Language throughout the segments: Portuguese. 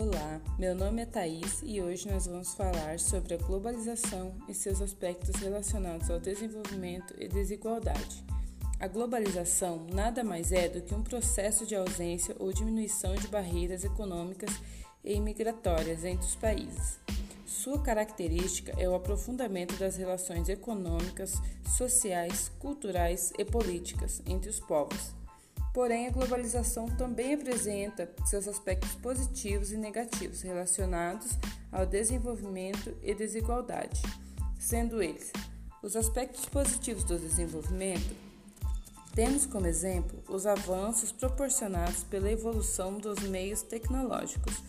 Olá, meu nome é Thaís e hoje nós vamos falar sobre a globalização e seus aspectos relacionados ao desenvolvimento e desigualdade. A globalização nada mais é do que um processo de ausência ou diminuição de barreiras econômicas e imigratórias entre os países. Sua característica é o aprofundamento das relações econômicas, sociais, culturais e políticas entre os povos Porém, a globalização também apresenta seus aspectos positivos e negativos relacionados ao desenvolvimento e desigualdade, sendo eles os aspectos positivos do desenvolvimento. Temos como exemplo os avanços proporcionados pela evolução dos meios tecnológicos,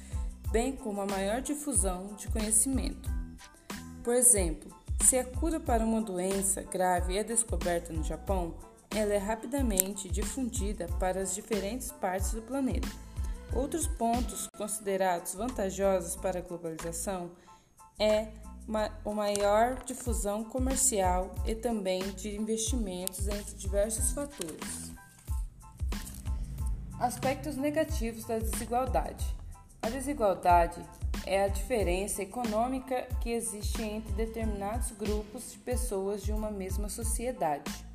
bem como a maior difusão de conhecimento. Por exemplo, se a cura para uma doença grave é descoberta no Japão, ela é rapidamente difundida para as diferentes partes do planeta. Outros pontos considerados vantajosos para a globalização é uma maior difusão comercial e também de investimentos entre diversos fatores. Aspectos negativos da desigualdade. A desigualdade é a diferença econômica que existe entre determinados grupos de pessoas de uma mesma sociedade.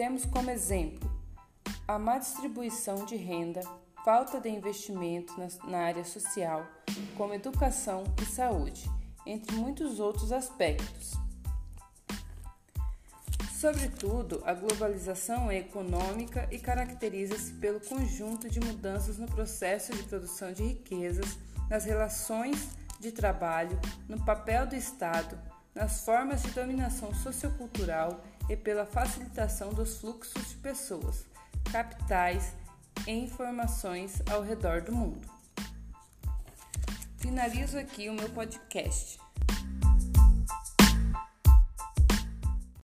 Temos como exemplo a má distribuição de renda, falta de investimento na área social, como educação e saúde, entre muitos outros aspectos. Sobretudo, a globalização é econômica e caracteriza-se pelo conjunto de mudanças no processo de produção de riquezas, nas relações de trabalho, no papel do Estado, nas formas de dominação sociocultural e pela facilitação dos fluxos de pessoas, capitais e informações ao redor do mundo. Finalizo aqui o meu podcast.